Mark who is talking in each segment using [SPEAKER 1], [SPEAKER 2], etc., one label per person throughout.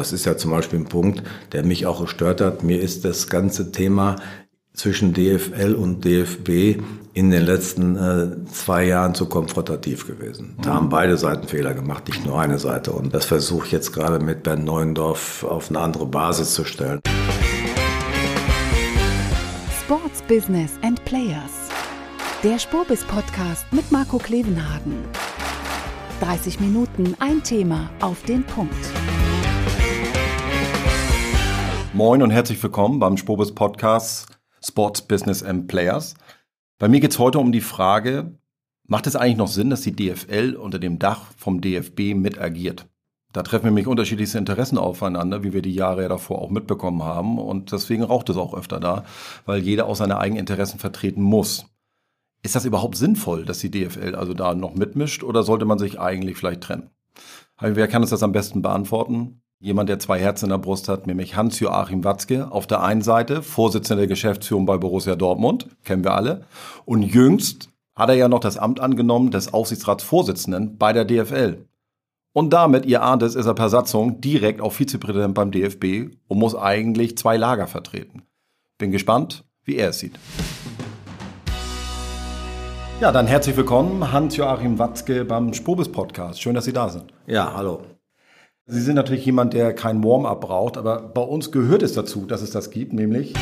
[SPEAKER 1] das ist ja zum Beispiel ein Punkt, der mich auch gestört hat. Mir ist das ganze Thema zwischen DFL und DFB in den letzten äh, zwei Jahren zu konfrontativ gewesen. Da haben beide Seiten Fehler gemacht, nicht nur eine Seite. Und das versuche ich jetzt gerade mit Bernd Neuendorf auf eine andere Basis zu stellen.
[SPEAKER 2] Sports Business and Players. Der Spurbis Podcast mit Marco Klevenhagen. 30 Minuten, ein Thema auf den Punkt.
[SPEAKER 3] Moin und herzlich willkommen beim Spurbis Podcast Sports Business and Players. Bei mir geht es heute um die Frage, macht es eigentlich noch Sinn, dass die DFL unter dem Dach vom DFB mit agiert? Da treffen nämlich unterschiedlichste Interessen aufeinander, wie wir die Jahre ja davor auch mitbekommen haben. Und deswegen raucht es auch öfter da, weil jeder auch seine eigenen Interessen vertreten muss. Ist das überhaupt sinnvoll, dass die DFL also da noch mitmischt oder sollte man sich eigentlich vielleicht trennen? Wer kann uns das am besten beantworten? Jemand, der zwei Herzen in der Brust hat, nämlich Hans-Joachim Watzke. Auf der einen Seite Vorsitzender der Geschäftsführung bei Borussia Dortmund, kennen wir alle. Und jüngst hat er ja noch das Amt angenommen des Aufsichtsratsvorsitzenden bei der DFL. Und damit, ihr ahnt es, ist er per Satzung direkt auch Vizepräsident beim DFB und muss eigentlich zwei Lager vertreten. Bin gespannt, wie er es sieht. Ja, dann herzlich willkommen, Hans-Joachim Watzke beim Spobis Podcast. Schön, dass Sie da sind.
[SPEAKER 1] Ja, hallo.
[SPEAKER 3] Sie sind natürlich jemand, der kein Warm-up braucht, aber bei uns gehört es dazu, dass es das gibt, nämlich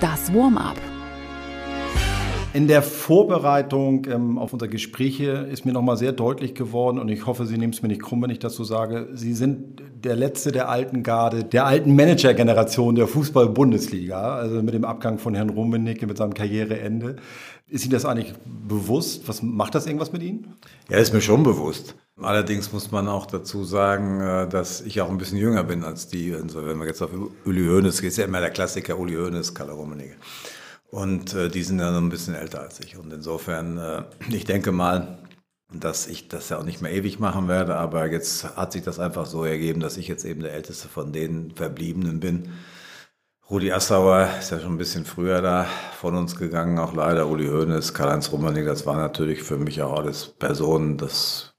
[SPEAKER 2] Das Warm-up.
[SPEAKER 3] In der Vorbereitung ähm, auf unser Gespräch hier ist mir nochmal sehr deutlich geworden und ich hoffe, Sie nehmen es mir nicht krumm, wenn ich das so sage. Sie sind der letzte der alten Garde, der alten Manager-Generation der Fußball-Bundesliga, also mit dem Abgang von Herrn Rummenigge mit seinem Karriereende. Ist Ihnen das eigentlich bewusst? Was macht das irgendwas mit Ihnen?
[SPEAKER 1] Ja, ist mir schon bewusst. Allerdings muss man auch dazu sagen, äh, dass ich auch ein bisschen jünger bin als die. Also wenn man jetzt auf Uli Hoeneß geht, ist ja immer der Klassiker Uli Hoeneß, Kalle Rummenigge. Und äh, die sind ja noch ein bisschen älter als ich. Und insofern, äh, ich denke mal, dass ich das ja auch nicht mehr ewig machen werde, aber jetzt hat sich das einfach so ergeben, dass ich jetzt eben der älteste von den Verbliebenen bin. Rudi Assauer ist ja schon ein bisschen früher da von uns gegangen, auch leider. Uli Hoeneß, Karl-Heinz Rummenigge, das war natürlich für mich auch alles Personen, das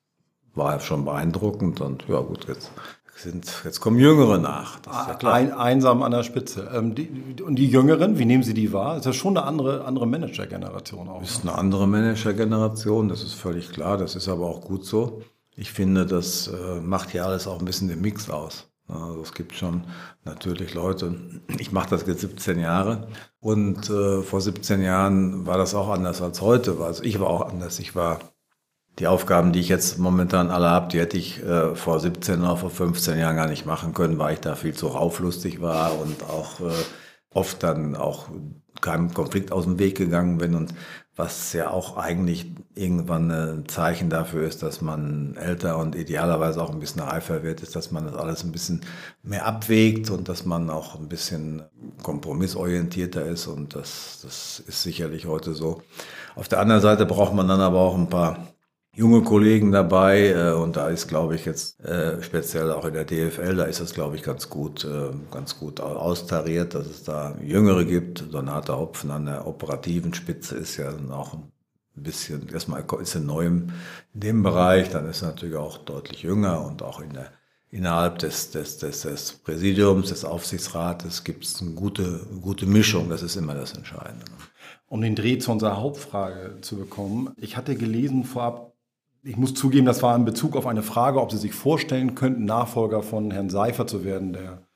[SPEAKER 1] war schon beeindruckend und ja gut, jetzt sind, jetzt kommen Jüngere nach.
[SPEAKER 3] Ja Ein, einsam an der Spitze. Ähm, die, und die Jüngeren, wie nehmen Sie die wahr? Ist ja schon eine andere, andere Managergeneration auch.
[SPEAKER 1] Ist eine andere Managergeneration, das ist völlig klar. Das ist aber auch gut so. Ich finde, das äh, macht ja alles auch ein bisschen den Mix aus. Also es gibt schon natürlich Leute, ich mache das jetzt 17 Jahre und äh, vor 17 Jahren war das auch anders als heute. Also ich war auch anders. Ich war die Aufgaben, die ich jetzt momentan alle habe, die hätte ich äh, vor 17 oder vor 15 Jahren gar nicht machen können, weil ich da viel zu rauflustig war und auch äh, oft dann auch keinem Konflikt aus dem Weg gegangen bin und was ja auch eigentlich irgendwann ein Zeichen dafür ist, dass man älter und idealerweise auch ein bisschen reifer wird, ist, dass man das alles ein bisschen mehr abwägt und dass man auch ein bisschen kompromissorientierter ist und das, das ist sicherlich heute so. Auf der anderen Seite braucht man dann aber auch ein paar junge Kollegen dabei äh, und da ist, glaube ich, jetzt äh, speziell auch in der DFL, da ist es, glaube ich, ganz gut, äh, ganz gut austariert, dass es da Jüngere gibt. Donata Hopfen an der operativen Spitze ist ja auch ein bisschen, erstmal ist er neu in dem Bereich, dann ist er natürlich auch deutlich jünger und auch in der innerhalb des, des, des, des Präsidiums, des Aufsichtsrates gibt es eine gute, gute Mischung, das ist immer das Entscheidende.
[SPEAKER 3] Um den Dreh zu unserer Hauptfrage zu bekommen. Ich hatte gelesen vorab, ich muss zugeben, das war in Bezug auf eine Frage, ob Sie sich vorstellen könnten, Nachfolger von Herrn Seifer zu werden, der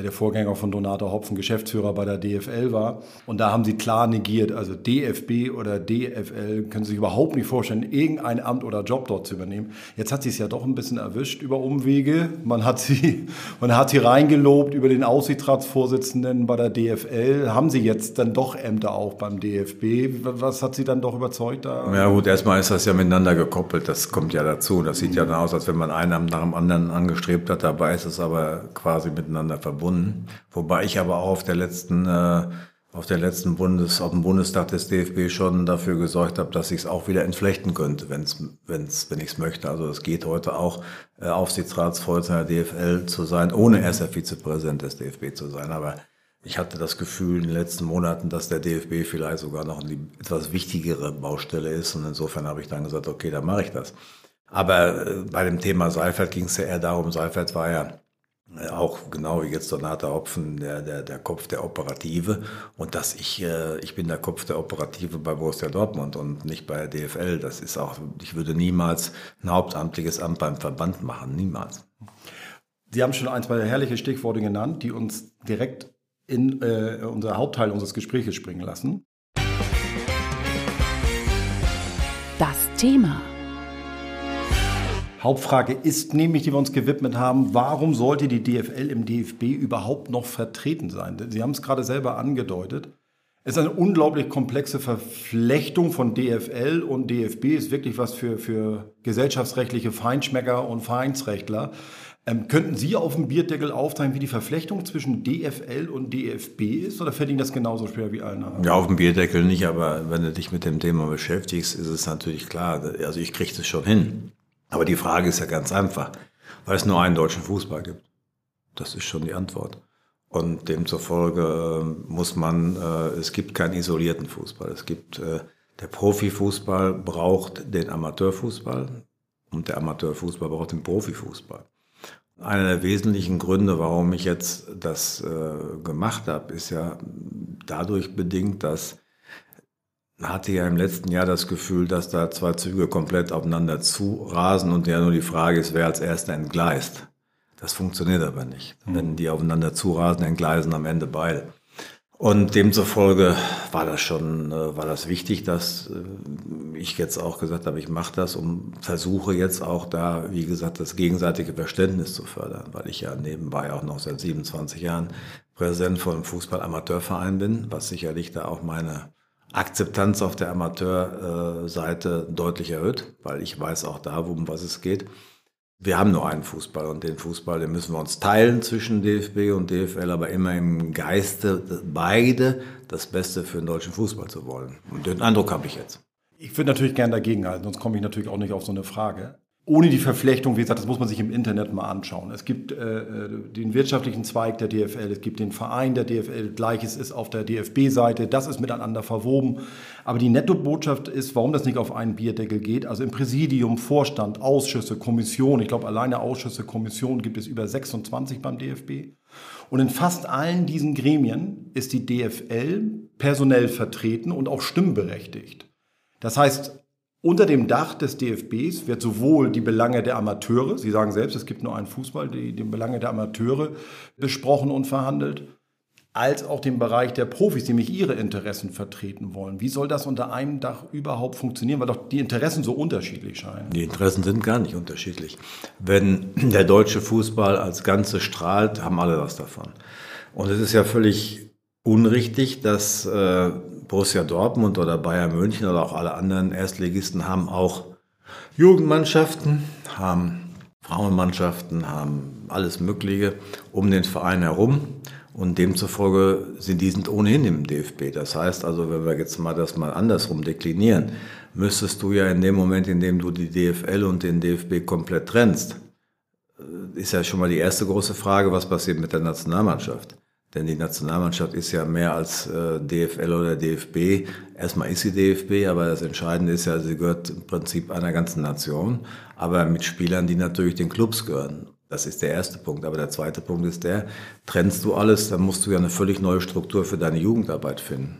[SPEAKER 3] der Vorgänger von Donato Hopfen Geschäftsführer bei der DFL war. Und da haben sie klar negiert, also DFB oder DFL können sich überhaupt nicht vorstellen, irgendein Amt oder Job dort zu übernehmen. Jetzt hat sie es ja doch ein bisschen erwischt über Umwege. Man hat sie, man hat sie reingelobt über den Aussichtsratsvorsitzenden bei der DFL. Haben sie jetzt dann doch Ämter auch beim DFB? Was hat sie dann doch überzeugt da?
[SPEAKER 1] Ja gut, erstmal ist das ja miteinander gekoppelt. Das kommt ja dazu. Das sieht ja dann aus, als wenn man einen Amt nach dem anderen angestrebt hat. Dabei ist es aber quasi miteinander verbunden verbunden. Wobei ich aber auch auf der letzten, äh, auf der letzten Bundes, auf dem Bundestag des DFB schon dafür gesorgt habe, dass ich es auch wieder entflechten könnte, wenn's, wenn's, wenn ich es möchte. Also es geht heute auch, äh, Aufsichtsratsvorsitzender der DFL zu sein, ohne erster Vizepräsident des DFB zu sein. Aber ich hatte das Gefühl in den letzten Monaten, dass der DFB vielleicht sogar noch eine etwas wichtigere Baustelle ist. Und insofern habe ich dann gesagt, okay, dann mache ich das. Aber äh, bei dem Thema Seifert ging es ja eher darum, Seifert war ja auch genau wie jetzt Donata Hopfen, der, der, der Kopf der Operative und dass ich, äh, ich bin der Kopf der Operative bei Borussia Dortmund und nicht bei der DFL. Das ist auch, ich würde niemals ein hauptamtliches Amt beim Verband machen, niemals.
[SPEAKER 3] Sie haben schon ein, zwei herrliche Stichworte genannt, die uns direkt in äh, unser Hauptteil unseres Gesprächs springen lassen.
[SPEAKER 2] Das Thema.
[SPEAKER 3] Hauptfrage ist nämlich, die wir uns gewidmet haben, warum sollte die DFL im DFB überhaupt noch vertreten sein? Sie haben es gerade selber angedeutet. Es ist eine unglaublich komplexe Verflechtung von DFL und DFB, ist wirklich was für, für gesellschaftsrechtliche Feinschmecker und Vereinsrechtler. Ähm, könnten Sie auf dem Bierdeckel aufzeigen, wie die Verflechtung zwischen DFL und DFB ist? Oder fällt Ihnen das genauso schwer wie allen anderen?
[SPEAKER 1] Ja, auf dem Bierdeckel nicht, aber wenn du dich mit dem Thema beschäftigst, ist es natürlich klar. Also ich kriege das schon hin. Aber die Frage ist ja ganz einfach, weil es nur einen deutschen Fußball gibt. Das ist schon die Antwort. Und demzufolge äh, muss man, äh, es gibt keinen isolierten Fußball. Es gibt, äh, der Profifußball braucht den Amateurfußball und der Amateurfußball braucht den Profifußball. Einer der wesentlichen Gründe, warum ich jetzt das gemacht habe, ist ja dadurch bedingt, dass hatte ja im letzten Jahr das Gefühl, dass da zwei Züge komplett aufeinander zu rasen und ja nur die Frage ist, wer als erster entgleist. Das funktioniert aber nicht. Mhm. Wenn die aufeinander zu rasen, entgleisen am Ende beide. Und demzufolge war das schon, äh, war das wichtig, dass äh, ich jetzt auch gesagt habe, ich mache das und versuche jetzt auch da, wie gesagt, das gegenseitige Verständnis zu fördern, weil ich ja nebenbei auch noch seit 27 Jahren Präsident von einem Fußball-Amateurverein bin, was sicherlich da auch meine Akzeptanz auf der Amateurseite deutlich erhöht, weil ich weiß auch da, um was es geht. Wir haben nur einen Fußball und den Fußball, den müssen wir uns teilen zwischen DFB und DFL, aber immer im Geiste beide das Beste für den deutschen Fußball zu wollen. Und den Eindruck habe ich jetzt.
[SPEAKER 3] Ich würde natürlich gerne dagegenhalten, sonst komme ich natürlich auch nicht auf so eine Frage ohne die Verflechtung, wie gesagt, das muss man sich im Internet mal anschauen. Es gibt äh, äh den wirtschaftlichen Zweig der DFL, es gibt den Verein der DFL, gleiches ist auf der DFB-Seite, das ist miteinander verwoben. Aber die Nettobotschaft ist, warum das nicht auf einen Bierdeckel geht. Also im Präsidium, Vorstand, Ausschüsse, Kommission, ich glaube alleine Ausschüsse, Kommission gibt es über 26 beim DFB. Und in fast allen diesen Gremien ist die DFL personell vertreten und auch stimmberechtigt. Das heißt, unter dem Dach des DFBs wird sowohl die Belange der Amateure, Sie sagen selbst, es gibt nur einen Fußball, die, die Belange der Amateure besprochen und verhandelt, als auch den Bereich der Profis, die mich ihre Interessen vertreten wollen. Wie soll das unter einem Dach überhaupt funktionieren, weil doch die Interessen so unterschiedlich scheinen?
[SPEAKER 1] Die Interessen sind gar nicht unterschiedlich. Wenn der deutsche Fußball als Ganze strahlt, haben alle was davon. Und es ist ja völlig unrichtig, dass äh, Borussia Dortmund oder Bayern München oder auch alle anderen Erstligisten haben auch Jugendmannschaften, haben Frauenmannschaften, haben alles Mögliche um den Verein herum. Und demzufolge sind die sind ohnehin im DFB. Das heißt also, wenn wir jetzt mal das mal andersrum deklinieren, müsstest du ja in dem Moment, in dem du die DFL und den DFB komplett trennst, äh, ist ja schon mal die erste große Frage, was passiert mit der Nationalmannschaft? Denn die Nationalmannschaft ist ja mehr als äh, DFL oder DFB. Erstmal ist sie DFB, aber das Entscheidende ist ja, sie gehört im Prinzip einer ganzen Nation, aber mit Spielern, die natürlich den Clubs gehören. Das ist der erste Punkt. Aber der zweite Punkt ist der, trennst du alles, dann musst du ja eine völlig neue Struktur für deine Jugendarbeit finden.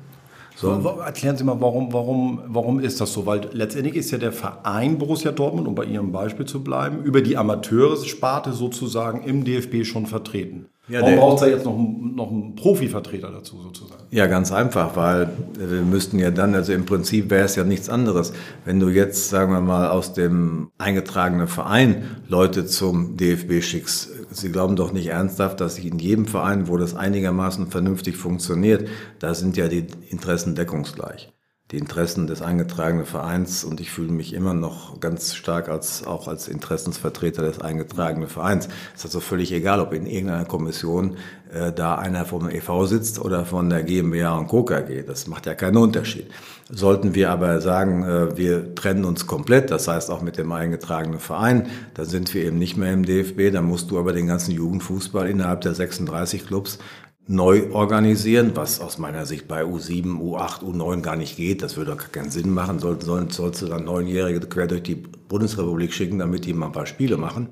[SPEAKER 3] So. Erklären Sie mal, warum, warum, warum ist das so? Weil letztendlich ist ja der Verein Borussia Dortmund, um bei Ihrem Beispiel zu bleiben, über die Amateure-Sparte sozusagen im DFB schon vertreten. Ja, Warum braucht es da jetzt noch, noch einen Profivertreter dazu sozusagen?
[SPEAKER 1] Ja, ganz einfach, weil wir müssten ja dann, also im Prinzip wäre es ja nichts anderes. Wenn du jetzt, sagen wir mal, aus dem eingetragenen Verein Leute zum DFB schickst, sie glauben doch nicht ernsthaft, dass in jedem Verein, wo das einigermaßen vernünftig funktioniert, da sind ja die Interessen deckungsgleich die Interessen des eingetragenen Vereins und ich fühle mich immer noch ganz stark als auch als Interessensvertreter des eingetragenen Vereins. Es ist also völlig egal, ob in irgendeiner Kommission äh, da einer vom EV sitzt oder von der GmbH und Co. KG. Das macht ja keinen Unterschied. Sollten wir aber sagen, äh, wir trennen uns komplett, das heißt auch mit dem eingetragenen Verein, dann sind wir eben nicht mehr im DFB, dann musst du aber den ganzen Jugendfußball innerhalb der 36 Clubs neu organisieren, was aus meiner Sicht bei U7, U8, U9 gar nicht geht. Das würde keinen Sinn machen. Sollten, sollen, sollst du dann Neunjährige quer durch die Bundesrepublik schicken, damit die mal ein paar Spiele machen.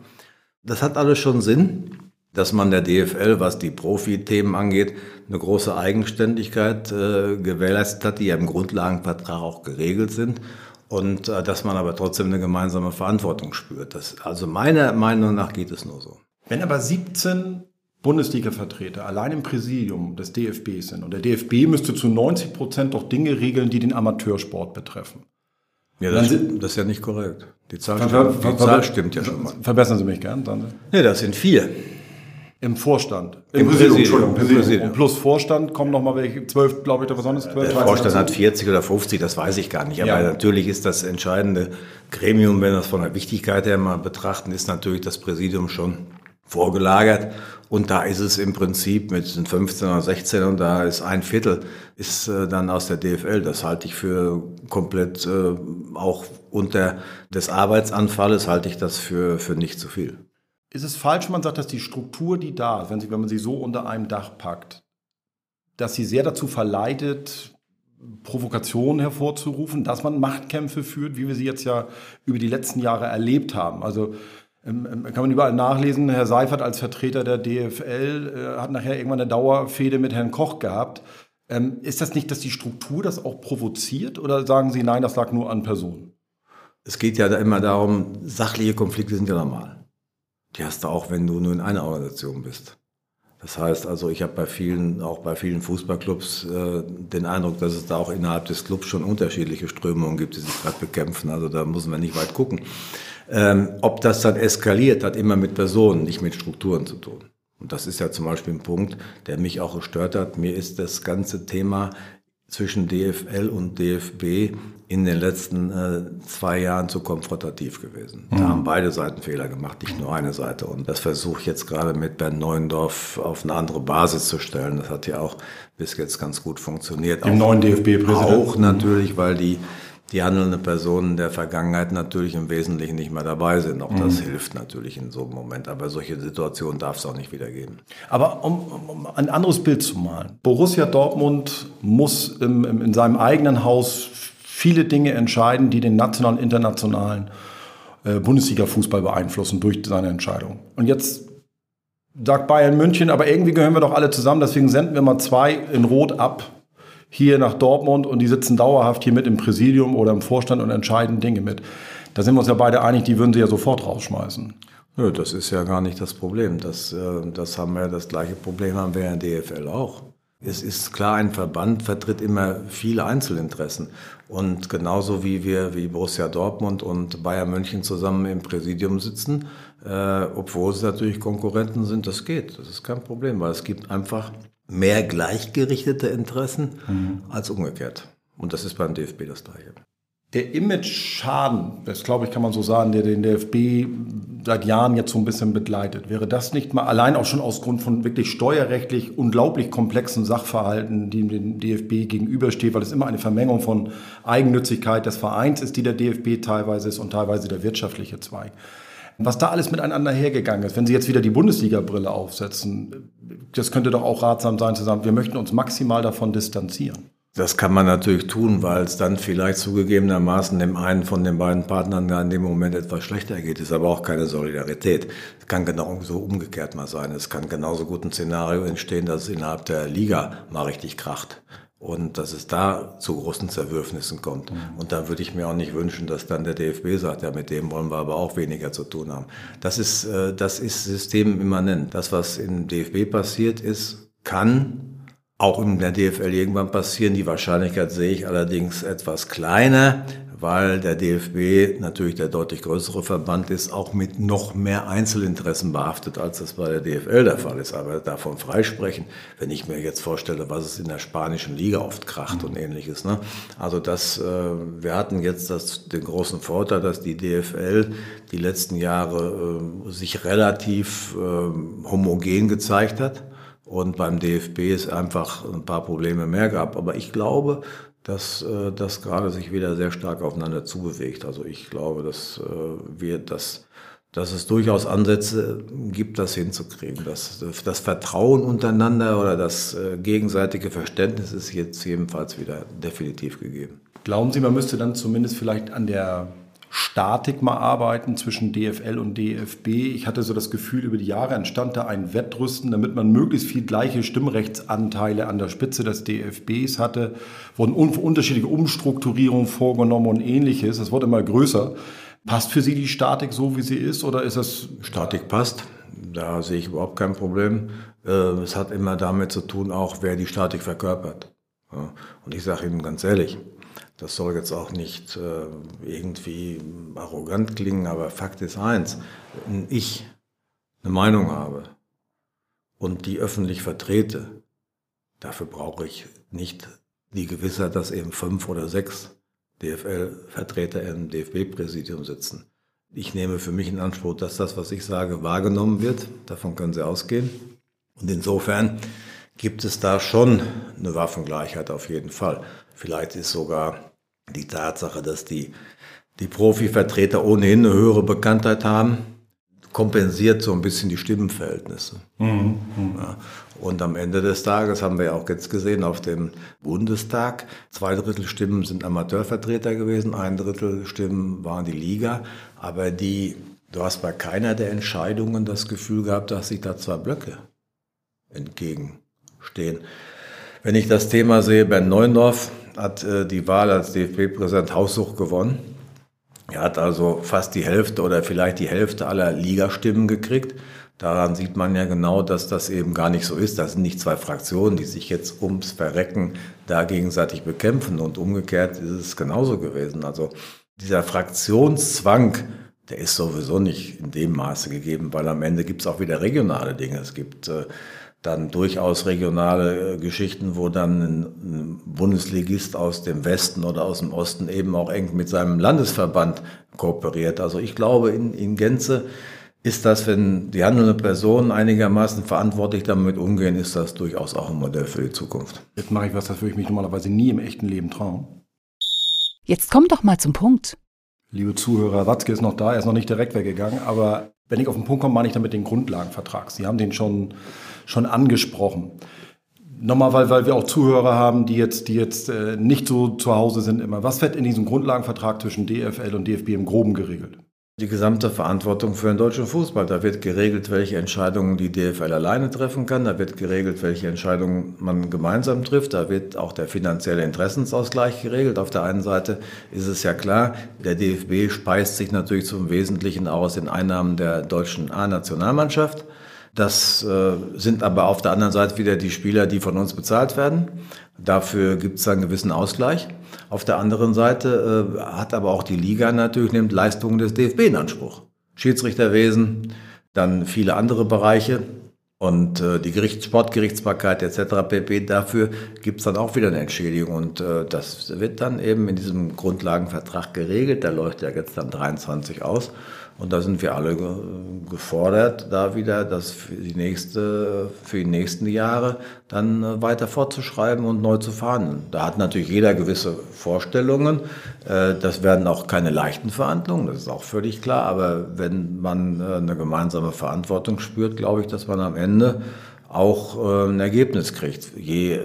[SPEAKER 1] Das hat alles schon Sinn, dass man der DFL, was die Profi-Themen angeht, eine große Eigenständigkeit äh, gewährleistet hat, die ja im Grundlagenvertrag auch geregelt sind. Und äh, dass man aber trotzdem eine gemeinsame Verantwortung spürt. Das, also meiner Meinung nach geht es nur so.
[SPEAKER 3] Wenn aber 17 Bundesliga-Vertreter allein im Präsidium des DFB sind und der DFB müsste zu 90 Prozent doch Dinge regeln, die den Amateursport betreffen.
[SPEAKER 1] Ja, das, das ist ja nicht korrekt. Die Zahl, ver, ver, die Zahl stimmt ja schon mal.
[SPEAKER 3] Verbessern Sie mich gern, dann.
[SPEAKER 1] Nee, das sind vier.
[SPEAKER 3] Im Vorstand.
[SPEAKER 1] Im, Im Präsidium, Entschuldigung,
[SPEAKER 3] Präsidium. Präsidium. Und plus Vorstand kommen noch mal welche, zwölf, glaube ich, da was anderes.
[SPEAKER 1] Der Vorstand hat 40 oder 50, das weiß ich gar nicht. Aber ja. natürlich ist das entscheidende Gremium, wenn wir das von der Wichtigkeit her mal betrachten, ist natürlich das Präsidium schon vorgelagert. Und da ist es im Prinzip mit den 15 oder 16 und da ist ein Viertel ist äh, dann aus der DFL. Das halte ich für komplett äh, auch unter des Arbeitsanfalles halte ich das für, für nicht zu viel.
[SPEAKER 3] Ist es falsch, wenn man sagt, dass die Struktur, die da ist, wenn, sie, wenn man sie so unter einem Dach packt, dass sie sehr dazu verleitet, Provokationen hervorzurufen, dass man Machtkämpfe führt, wie wir sie jetzt ja über die letzten Jahre erlebt haben. Also kann man überall nachlesen, Herr Seifert als Vertreter der DFL äh, hat nachher irgendwann eine Dauerfehde mit Herrn Koch gehabt. Ähm, ist das nicht, dass die Struktur das auch provoziert oder sagen Sie, nein, das lag nur an Personen?
[SPEAKER 1] Es geht ja immer darum, sachliche Konflikte sind ja normal. Die hast du auch, wenn du nur in einer Organisation bist. Das heißt also, ich habe bei vielen, auch bei vielen Fußballclubs äh, den Eindruck, dass es da auch innerhalb des Clubs schon unterschiedliche Strömungen gibt, die sich gerade bekämpfen. Also da muss man nicht weit gucken. Ähm, ob das dann eskaliert, hat immer mit Personen, nicht mit Strukturen zu tun. Und das ist ja zum Beispiel ein Punkt, der mich auch gestört hat. Mir ist das ganze Thema zwischen DFL und DFB in den letzten äh, zwei Jahren zu konfrontativ gewesen. Mhm. Da haben beide Seiten Fehler gemacht, nicht nur eine Seite. Und das versuche ich jetzt gerade mit Bernd Neuendorf auf eine andere Basis zu stellen. Das hat ja auch bis jetzt ganz gut funktioniert.
[SPEAKER 3] Im auch, neuen DFB-Präsidenten.
[SPEAKER 1] Auch natürlich, weil die die handelnden Personen der Vergangenheit natürlich im Wesentlichen nicht mehr dabei sind. Auch das mhm. hilft natürlich in so einem Moment. Aber solche Situationen darf es auch nicht wieder geben.
[SPEAKER 3] Aber um, um, ein anderes Bild zu malen. Borussia Dortmund muss im, im, in seinem eigenen Haus viele Dinge entscheiden, die den nationalen, internationalen äh, Bundesliga-Fußball beeinflussen durch seine Entscheidung. Und jetzt sagt Bayern München, aber irgendwie gehören wir doch alle zusammen, deswegen senden wir mal zwei in Rot ab hier nach Dortmund und die sitzen dauerhaft hier mit im Präsidium oder im Vorstand und entscheiden Dinge mit. Da sind wir uns ja beide einig, die würden sie ja sofort rausschmeißen.
[SPEAKER 1] Nö, das ist ja gar nicht das Problem. Das, äh, das haben wir, das gleiche Problem haben wir in DFL auch. Es ist klar, ein Verband vertritt immer viele Einzelinteressen. Und genauso wie wir, wie Borussia Dortmund und Bayern München zusammen im Präsidium sitzen, äh, obwohl sie natürlich Konkurrenten sind, das geht. Das ist kein Problem, weil es gibt einfach mehr gleichgerichtete Interessen mhm. als umgekehrt. Und das ist beim DFB das gleiche.
[SPEAKER 3] Der Image-Schaden, das glaube ich, kann man so sagen, der den DFB seit Jahren jetzt so ein bisschen begleitet, wäre das nicht mal allein auch schon aus Grund von wirklich steuerrechtlich unglaublich komplexen Sachverhalten, die dem DFB gegenübersteht, weil es immer eine Vermengung von Eigennützigkeit des Vereins ist, die der DFB teilweise ist und teilweise der wirtschaftliche Zweig was da alles miteinander hergegangen ist. Wenn Sie jetzt wieder die Bundesliga-Brille aufsetzen, das könnte doch auch ratsam sein zu sagen, wir möchten uns maximal davon distanzieren.
[SPEAKER 1] Das kann man natürlich tun, weil es dann vielleicht zugegebenermaßen dem einen von den beiden Partnern da in dem Moment etwas schlechter geht. Ist aber auch keine Solidarität. Es kann genau so umgekehrt mal sein. Es kann genauso gut ein Szenario entstehen, dass es innerhalb der Liga mal richtig kracht und dass es da zu großen Zerwürfnissen kommt. Mhm. Und da würde ich mir auch nicht wünschen, dass dann der DFB sagt, ja, mit dem wollen wir aber auch weniger zu tun haben. Das ist, äh, das ist systemimmanent. Das, was im DFB passiert ist, kann auch in der DFL irgendwann passieren. Die Wahrscheinlichkeit sehe ich allerdings etwas kleiner, weil der DFB natürlich der deutlich größere Verband ist, auch mit noch mehr Einzelinteressen behaftet, als das bei der DFL der Fall ist. Aber davon freisprechen, wenn ich mir jetzt vorstelle, was es in der spanischen Liga oft kracht und ähnliches. Ne? Also das, äh, wir hatten jetzt das, den großen Vorteil, dass die DFL die letzten Jahre äh, sich relativ äh, homogen gezeigt hat und beim DFB es einfach ein paar Probleme mehr gab. Aber ich glaube, dass äh, das gerade sich wieder sehr stark aufeinander zubewegt. Also ich glaube, dass äh, wir das dass es durchaus Ansätze gibt, das hinzukriegen. Das, das Vertrauen untereinander oder das äh, gegenseitige Verständnis ist jetzt jedenfalls wieder definitiv gegeben.
[SPEAKER 3] Glauben Sie, man müsste dann zumindest vielleicht an der Statik mal arbeiten zwischen DFL und DFB. Ich hatte so das Gefühl, über die Jahre entstand da ein Wettrüsten, damit man möglichst viel gleiche Stimmrechtsanteile an der Spitze des DFBs hatte. Wurden unterschiedliche Umstrukturierungen vorgenommen und ähnliches. Es wurde immer größer. Passt für Sie die Statik so, wie sie ist, oder ist das...
[SPEAKER 1] Statik passt. Da sehe ich überhaupt kein Problem. Äh, es hat immer damit zu tun, auch wer die Statik verkörpert. Und ich sage Ihnen ganz ehrlich, das soll jetzt auch nicht äh, irgendwie arrogant klingen, aber Fakt ist eins, wenn ich eine Meinung habe und die öffentlich vertrete, dafür brauche ich nicht die Gewissheit, dass eben fünf oder sechs DFL-Vertreter im DFB-Präsidium sitzen. Ich nehme für mich in Anspruch, dass das, was ich sage, wahrgenommen wird. Davon können Sie ausgehen. Und insofern gibt es da schon eine Waffengleichheit auf jeden Fall. Vielleicht ist sogar die Tatsache, dass die, die Profi-Vertreter ohnehin eine höhere Bekanntheit haben, kompensiert so ein bisschen die Stimmenverhältnisse. Mhm. Ja. Und am Ende des Tages haben wir ja auch jetzt gesehen auf dem Bundestag, zwei Drittel Stimmen sind Amateurvertreter gewesen, ein Drittel Stimmen waren die Liga, aber die, du hast bei keiner der Entscheidungen das Gefühl gehabt, dass sich da zwei Blöcke entgegenstehen. Wenn ich das Thema sehe, Bernd Neuendorf hat äh, die Wahl als DFB-Präsident Haussuch gewonnen. Er hat also fast die Hälfte oder vielleicht die Hälfte aller Ligastimmen gekriegt. Daran sieht man ja genau, dass das eben gar nicht so ist. Das sind nicht zwei Fraktionen, die sich jetzt ums Verrecken da gegenseitig bekämpfen. Und umgekehrt ist es genauso gewesen. Also dieser Fraktionszwang, der ist sowieso nicht in dem Maße gegeben, weil am Ende gibt es auch wieder regionale Dinge. Es gibt äh, dann durchaus regionale äh, Geschichten, wo dann ein Bundesligist aus dem Westen oder aus dem Osten eben auch eng mit seinem Landesverband kooperiert. Also ich glaube in, in Gänze ist das, wenn die handelnde Personen einigermaßen verantwortlich damit umgehen, ist das durchaus auch ein Modell für die Zukunft.
[SPEAKER 3] Jetzt mache ich was, das würde ich mich normalerweise nie im echten Leben trauen.
[SPEAKER 2] Jetzt komm doch mal zum Punkt.
[SPEAKER 3] Liebe Zuhörer, Watzke ist noch da, er ist noch nicht direkt weggegangen, aber wenn ich auf den Punkt komme, meine ich damit den Grundlagenvertrag. Sie haben den schon, schon angesprochen. Nochmal, weil, weil wir auch Zuhörer haben, die jetzt, die jetzt äh, nicht so zu Hause sind immer. Was wird in diesem Grundlagenvertrag zwischen DFL und DFB im Groben geregelt?
[SPEAKER 1] die gesamte Verantwortung für den deutschen Fußball. Da wird geregelt, welche Entscheidungen die DFL alleine treffen kann. Da wird geregelt, welche Entscheidungen man gemeinsam trifft. Da wird auch der finanzielle Interessensausgleich geregelt. Auf der einen Seite ist es ja klar, der DFB speist sich natürlich zum Wesentlichen aus den Einnahmen der deutschen A-Nationalmannschaft. Das äh, sind aber auf der anderen Seite wieder die Spieler, die von uns bezahlt werden. Dafür gibt es einen gewissen Ausgleich. Auf der anderen Seite äh, hat aber auch die Liga natürlich nimmt Leistungen des DFB in Anspruch. Schiedsrichterwesen, dann viele andere Bereiche und äh, die Gerichts Sportgerichtsbarkeit etc. pp. Dafür gibt es dann auch wieder eine Entschädigung und äh, das wird dann eben in diesem Grundlagenvertrag geregelt. Der läuft ja jetzt dann 23 aus. Und da sind wir alle gefordert, da wieder das für die, nächste, für die nächsten Jahre dann äh, weiter fortzuschreiben und neu zu verhandeln. Da hat natürlich jeder gewisse Vorstellungen. Äh, das werden auch keine leichten Verhandlungen, das ist auch völlig klar. Aber wenn man äh, eine gemeinsame Verantwortung spürt, glaube ich, dass man am Ende auch ein Ergebnis kriegt. Je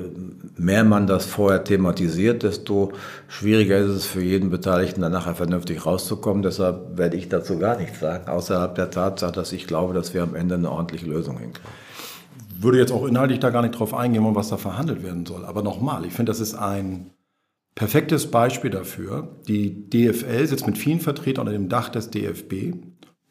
[SPEAKER 1] mehr man das vorher thematisiert, desto schwieriger ist es für jeden Beteiligten, dann nachher vernünftig rauszukommen. Deshalb werde ich dazu gar nichts sagen, außerhalb der Tatsache, dass ich glaube, dass wir am Ende eine ordentliche Lösung hinkriegen.
[SPEAKER 3] Würde jetzt auch inhaltlich da gar nicht drauf eingehen, was da verhandelt werden soll. Aber nochmal, ich finde, das ist ein perfektes Beispiel dafür. Die DFL sitzt mit vielen Vertretern unter dem Dach des DFB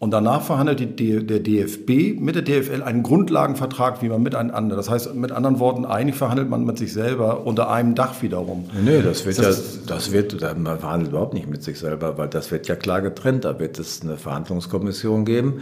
[SPEAKER 3] und danach verhandelt die, der DFB mit der DFL einen Grundlagenvertrag, wie man miteinander. Das heißt, mit anderen Worten, eigentlich verhandelt man mit sich selber unter einem Dach wiederum.
[SPEAKER 1] Nee, das wird das, ja, das wird, man verhandelt überhaupt nicht mit sich selber, weil das wird ja klar getrennt. Da wird es eine Verhandlungskommission geben,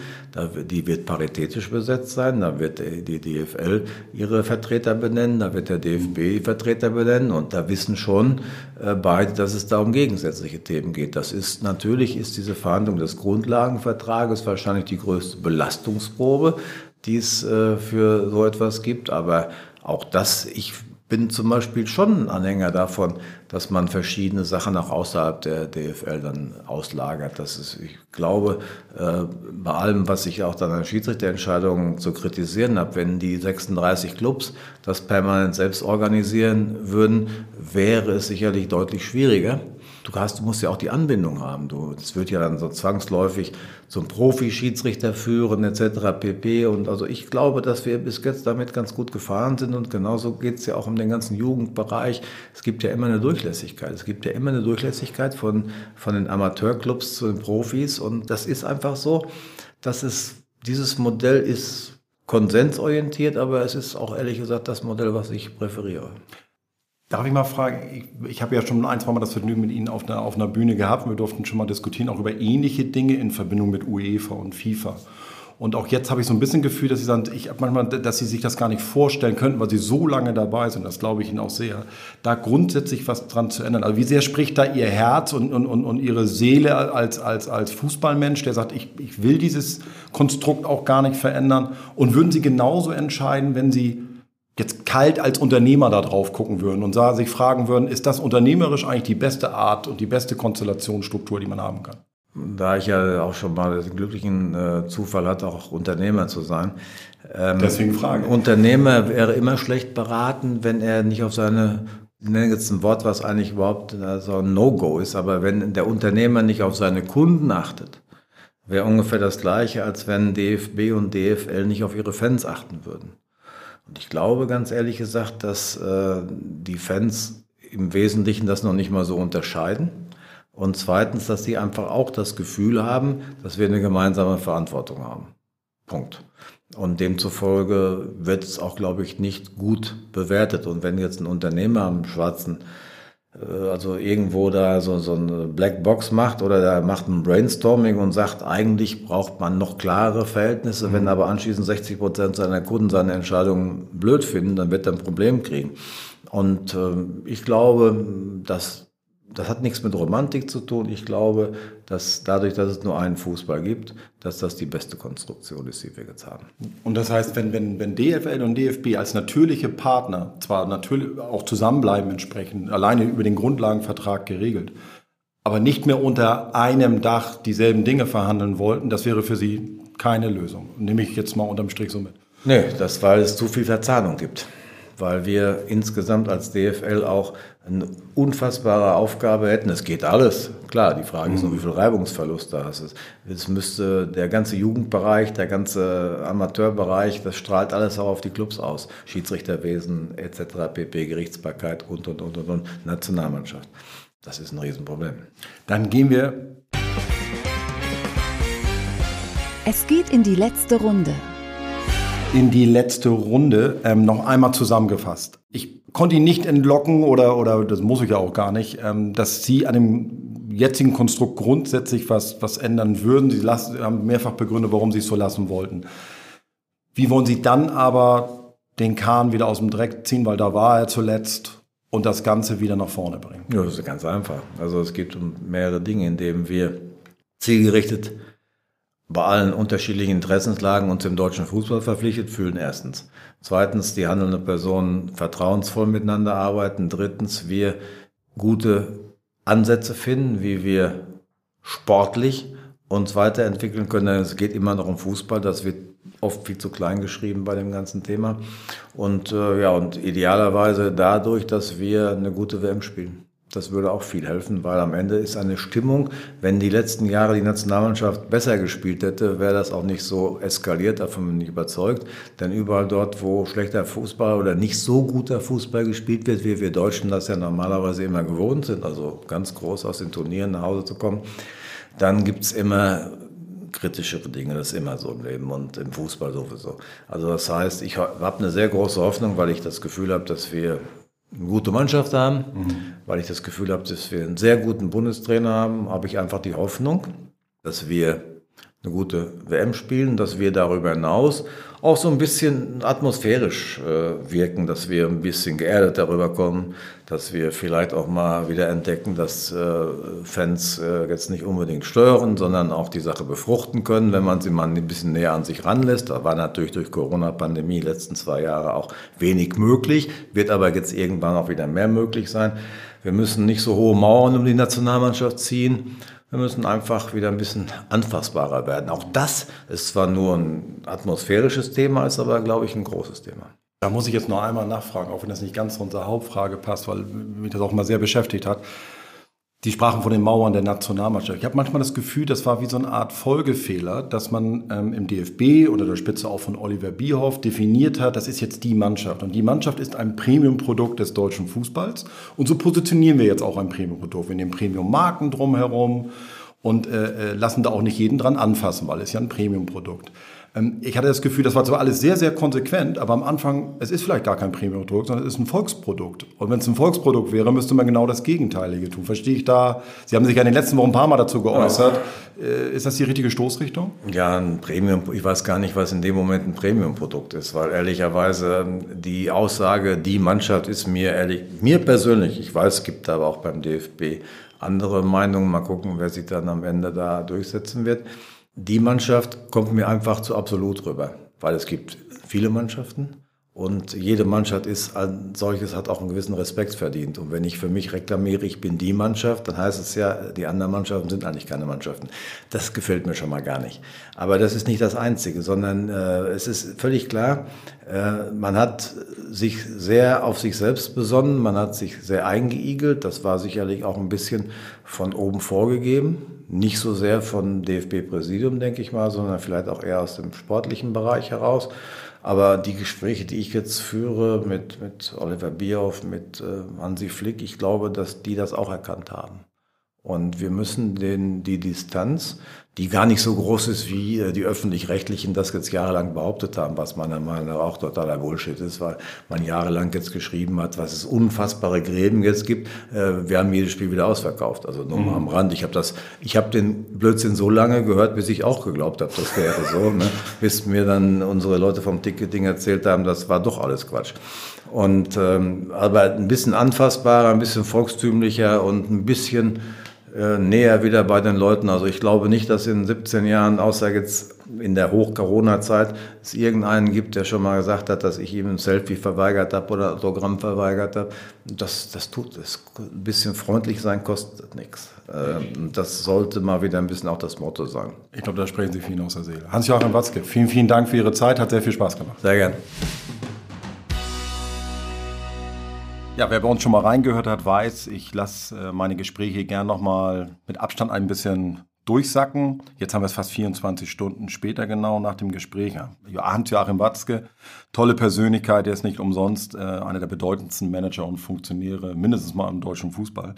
[SPEAKER 1] die wird paritätisch besetzt sein, da wird die DFL ihre Vertreter benennen, da wird der DFB Vertreter benennen und da wissen schon äh, beide, dass es da um gegensätzliche Themen geht. Das ist, natürlich ist diese Verhandlung des Grundlagenvertrags Tages wahrscheinlich die größte Belastungsprobe, die es äh, für so etwas gibt. Aber auch das, ich bin zum Beispiel schon ein Anhänger davon, dass man verschiedene Sachen auch außerhalb der DFL dann auslagert. Das ist, ich glaube, äh, bei allem, was ich auch dann an Schiedsrichterentscheidungen zu kritisieren habe, wenn die 36 Clubs das permanent selbst organisieren würden, wäre es sicherlich deutlich schwieriger. Du, hast, du musst ja auch die Anbindung haben. Du, das wird ja dann so zwangsläufig zum Profi-Schiedsrichter führen etc. pp. Und also ich glaube, dass wir bis jetzt damit ganz gut gefahren sind und genauso geht es ja auch um den ganzen Jugendbereich. Es gibt ja immer eine Durchlässigkeit. Es gibt ja immer eine Durchlässigkeit von, von den Amateurclubs zu den Profis und das ist einfach so, dass es dieses Modell ist konsensorientiert, aber es ist auch ehrlich gesagt das Modell, was ich präferiere.
[SPEAKER 3] Darf ich mal fragen, ich, ich habe ja schon ein, zwei Mal das Vergnügen mit Ihnen auf einer, auf einer Bühne gehabt. Wir durften schon mal diskutieren, auch über ähnliche Dinge in Verbindung mit UEFA und FIFA. Und auch jetzt habe ich so ein bisschen Gefühl, dass Sie sagen, ich manchmal, dass Sie sich das gar nicht vorstellen könnten, weil Sie so lange dabei sind. Das glaube ich Ihnen auch sehr. Da grundsätzlich was dran zu ändern. Also wie sehr spricht da Ihr Herz und, und, und Ihre Seele als, als, als Fußballmensch, der sagt, ich, ich will dieses Konstrukt auch gar nicht verändern? Und würden Sie genauso entscheiden, wenn Sie jetzt kalt als Unternehmer da drauf gucken würden und sich fragen würden, ist das unternehmerisch eigentlich die beste Art und die beste Konstellationsstruktur, die man haben kann?
[SPEAKER 1] Da ich ja auch schon mal den glücklichen äh, Zufall hatte, auch Unternehmer zu sein.
[SPEAKER 3] Ähm, Deswegen Frage.
[SPEAKER 1] Unternehmer wäre immer schlecht beraten, wenn er nicht auf seine, ich nenne jetzt ein Wort, was eigentlich überhaupt äh, so ein No-Go ist, aber wenn der Unternehmer nicht auf seine Kunden achtet, wäre ungefähr das Gleiche, als wenn DFB und DFL nicht auf ihre Fans achten würden. Und ich glaube ganz ehrlich gesagt, dass äh, die Fans im Wesentlichen das noch nicht mal so unterscheiden. Und zweitens, dass sie einfach auch das Gefühl haben, dass wir eine gemeinsame Verantwortung haben. Punkt. Und demzufolge wird es auch, glaube ich, nicht gut bewertet. Und wenn jetzt ein Unternehmer am schwarzen also irgendwo da so, so eine Blackbox macht oder da macht ein Brainstorming und sagt, eigentlich braucht man noch klare Verhältnisse, mhm. wenn aber anschließend 60 Prozent seiner Kunden seine Entscheidungen blöd finden, dann wird er ein Problem kriegen. Und äh, ich glaube, dass das hat nichts mit Romantik zu tun. Ich glaube, dass dadurch, dass es nur einen Fußball gibt, dass das die beste Konstruktion ist, die wir jetzt haben.
[SPEAKER 3] Und das heißt, wenn, wenn, wenn DFL und DFB als natürliche Partner zwar natürlich auch zusammenbleiben entsprechend, alleine über den Grundlagenvertrag geregelt, aber nicht mehr unter einem Dach dieselben Dinge verhandeln wollten, das wäre für Sie keine Lösung. Nehme ich jetzt mal unterm Strich so mit.
[SPEAKER 1] Nee, das, weil es zu viel Verzahnung gibt weil wir insgesamt als DFL auch eine unfassbare Aufgabe hätten. Es geht alles, klar. Die Frage ist nur, wie viel Reibungsverlust da ist. Es müsste der ganze Jugendbereich, der ganze Amateurbereich, das strahlt alles auch auf die Clubs aus. Schiedsrichterwesen etc., PP, Gerichtsbarkeit und, und, und, und, und Nationalmannschaft. Das ist ein Riesenproblem.
[SPEAKER 3] Dann gehen wir.
[SPEAKER 2] Es geht in die letzte Runde
[SPEAKER 3] in die letzte Runde ähm, noch einmal zusammengefasst. Ich konnte ihn nicht entlocken oder, oder das muss ich ja auch gar nicht, ähm, dass Sie an dem jetzigen Konstrukt grundsätzlich was, was ändern würden. Sie lassen, haben mehrfach begründet, warum Sie es so lassen wollten. Wie wollen Sie dann aber den Kahn wieder aus dem Dreck ziehen, weil da war er zuletzt und das Ganze wieder nach vorne bringen?
[SPEAKER 1] Ja, das ist ganz einfach. Also es geht um mehrere Dinge, indem wir zielgerichtet bei allen unterschiedlichen Interessenslagen uns im deutschen Fußball verpflichtet fühlen, erstens. Zweitens, die handelnden Personen vertrauensvoll miteinander arbeiten. Drittens, wir gute Ansätze finden, wie wir sportlich uns weiterentwickeln können. Es geht immer noch um Fußball, das wird oft viel zu klein geschrieben bei dem ganzen Thema. Und äh, ja, und idealerweise dadurch, dass wir eine gute WM spielen. Das würde auch viel helfen, weil am Ende ist eine Stimmung, wenn die letzten Jahre die Nationalmannschaft besser gespielt hätte, wäre das auch nicht so eskaliert, davon bin ich überzeugt. Denn überall dort, wo schlechter Fußball oder nicht so guter Fußball gespielt wird, wie wir Deutschen das ja normalerweise immer gewohnt sind, also ganz groß aus den Turnieren nach Hause zu kommen, dann gibt's immer kritischere Dinge, das ist immer so im Leben und im Fußball sowieso. Also das heißt, ich habe eine sehr große Hoffnung, weil ich das Gefühl habe, dass wir eine gute Mannschaft haben, mhm. weil ich das Gefühl habe, dass wir einen sehr guten Bundestrainer haben, habe ich einfach die Hoffnung, dass wir eine gute WM spielen, dass wir darüber hinaus auch so ein bisschen atmosphärisch äh, wirken, dass wir ein bisschen geerdet darüber kommen, dass wir vielleicht auch mal wieder entdecken, dass äh, Fans äh, jetzt nicht unbedingt stören, sondern auch die Sache befruchten können, wenn man sie mal ein bisschen näher an sich ranlässt. Da war natürlich durch Corona-Pandemie letzten zwei Jahre auch wenig möglich, wird aber jetzt irgendwann auch wieder mehr möglich sein. Wir müssen nicht so hohe Mauern um die Nationalmannschaft ziehen. Wir müssen einfach wieder ein bisschen anfassbarer werden. Auch das ist zwar nur ein atmosphärisches Thema, ist aber, glaube ich, ein großes Thema.
[SPEAKER 3] Da muss ich jetzt noch einmal nachfragen, auch wenn das nicht ganz zu unserer Hauptfrage passt, weil mich das auch mal sehr beschäftigt hat. Die sprachen von den Mauern der Nationalmannschaft. Ich habe manchmal das Gefühl, das war wie so eine Art Folgefehler, dass man ähm, im DFB oder der Spitze auch von Oliver Bierhoff definiert hat, das ist jetzt die Mannschaft. Und die Mannschaft ist ein Premium-Produkt des deutschen Fußballs. Und so positionieren wir jetzt auch ein Premium-Produkt. Wir nehmen Premium-Marken drumherum und äh, äh lassen da auch nicht jeden dran anfassen, weil es ja ein Premium-Produkt. Ähm, ich hatte das Gefühl, das war zwar alles sehr, sehr konsequent, aber am Anfang, es ist vielleicht gar kein Premium-Produkt, sondern es ist ein Volksprodukt. Und wenn es ein Volksprodukt wäre, müsste man genau das Gegenteilige tun. Verstehe ich da? Sie haben sich ja in den letzten Wochen ein paar Mal dazu geäußert. Ja. Äh, ist das die richtige Stoßrichtung?
[SPEAKER 1] Ja, ein Premium, ich weiß gar nicht, was in dem Moment ein Premium-Produkt ist, weil ehrlicherweise ähm, die Aussage, die Mannschaft ist mir ehrlich, mir persönlich, ich weiß, es gibt aber auch beim DFB andere Meinungen, mal gucken, wer sich dann am Ende da durchsetzen wird. Die Mannschaft kommt mir einfach zu absolut rüber, weil es gibt viele Mannschaften und jede Mannschaft ist als solches hat auch einen gewissen Respekt verdient. Und wenn ich für mich reklamiere, ich bin die Mannschaft, dann heißt es ja, die anderen Mannschaften sind eigentlich keine Mannschaften. Das gefällt mir schon mal gar nicht. Aber das ist nicht das Einzige, sondern äh, es ist völlig klar, äh, man hat sich sehr auf sich selbst besonnen, man hat sich sehr eingeigelt. Das war sicherlich auch ein bisschen von oben vorgegeben. Nicht so sehr von DFB-Präsidium, denke ich mal, sondern vielleicht auch eher aus dem sportlichen Bereich heraus. Aber die Gespräche, die ich jetzt führe mit, mit Oliver Bierhoff, mit äh, Hansi Flick, ich glaube, dass die das auch erkannt haben. Und wir müssen den, die Distanz, die gar nicht so groß ist, wie äh, die Öffentlich-Rechtlichen das jetzt jahrelang behauptet haben, was meiner Meinung nach auch totaler Bullshit ist, weil man jahrelang jetzt geschrieben hat, was es unfassbare Gräben jetzt gibt. Äh, wir haben jedes Spiel wieder ausverkauft. Also nur mal am Rand. Ich habe das, ich habe den Blödsinn so lange gehört, bis ich auch geglaubt habe, das wäre so. Ne? Bis mir dann unsere Leute vom Ticketing erzählt haben, das war doch alles Quatsch. Und ähm, aber ein bisschen anfassbarer, ein bisschen volkstümlicher und ein bisschen äh, näher wieder bei den Leuten. Also ich glaube nicht, dass in 17 Jahren, außer jetzt in der Hoch-Corona-Zeit, es irgendeinen gibt, der schon mal gesagt hat, dass ich ihm ein Selfie verweigert habe oder Autogramm verweigert habe. Das, das tut es. Ein bisschen freundlich sein kostet nichts. Ähm, das sollte mal wieder ein bisschen auch das Motto sein.
[SPEAKER 3] Ich glaube, da sprechen Sie viel aus der Seele. Hans-Joachim Watzke, vielen, vielen Dank für Ihre Zeit. Hat sehr viel Spaß gemacht.
[SPEAKER 1] Sehr gern.
[SPEAKER 3] Ja, wer bei uns schon mal reingehört hat, weiß, ich lasse äh, meine Gespräche gern nochmal mit Abstand ein bisschen durchsacken. Jetzt haben wir es fast 24 Stunden später genau nach dem Gespräch. Hans-Joachim Watzke, tolle Persönlichkeit, der ist nicht umsonst äh, einer der bedeutendsten Manager und Funktionäre, mindestens mal im deutschen Fußball.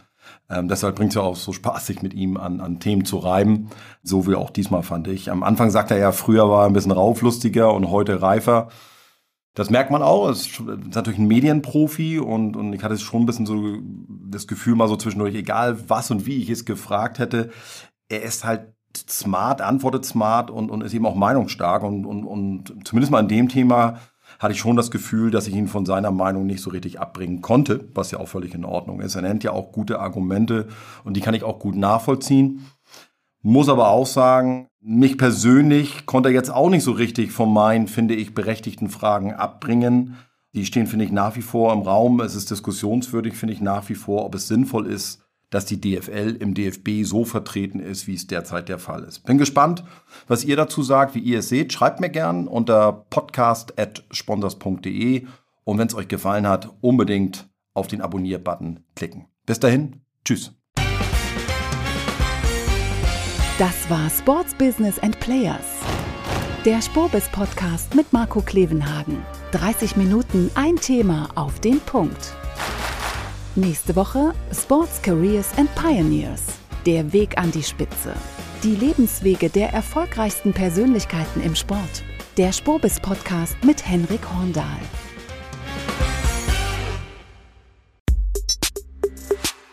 [SPEAKER 3] Ähm, deshalb bringt es ja auch so Spaß, sich mit ihm an, an Themen zu reiben. So wie auch diesmal fand ich. Am Anfang sagt er ja, früher war er ein bisschen rauflustiger und heute reifer. Das merkt man auch. Er ist natürlich ein Medienprofi und, und ich hatte schon ein bisschen so das Gefühl mal so zwischendurch, egal was und wie ich es gefragt hätte, er ist halt smart, antwortet smart und, und ist eben auch meinungsstark und, und, und zumindest mal in dem Thema hatte ich schon das Gefühl, dass ich ihn von seiner Meinung nicht so richtig abbringen konnte, was ja auch völlig in Ordnung ist. Er nennt ja auch gute Argumente und die kann ich auch gut nachvollziehen. Muss aber auch sagen, mich persönlich konnte er jetzt auch nicht so richtig von meinen, finde ich, berechtigten Fragen abbringen. Die stehen, finde ich, nach wie vor im Raum. Es ist diskussionswürdig, finde ich, nach wie vor, ob es sinnvoll ist, dass die DFL im DFB so vertreten ist, wie es derzeit der Fall ist. Bin gespannt, was ihr dazu sagt, wie ihr es seht. Schreibt mir gern unter podcast.sponsors.de und wenn es euch gefallen hat, unbedingt auf den Abonnier-Button klicken. Bis dahin, tschüss.
[SPEAKER 2] Das war Sports Business and Players. Der Spobis Podcast mit Marco Klevenhagen. 30 Minuten ein Thema auf den Punkt. Nächste Woche Sports Careers and Pioneers. Der Weg an die Spitze. Die Lebenswege der erfolgreichsten Persönlichkeiten im Sport. Der Spobis Podcast mit Henrik Horndahl.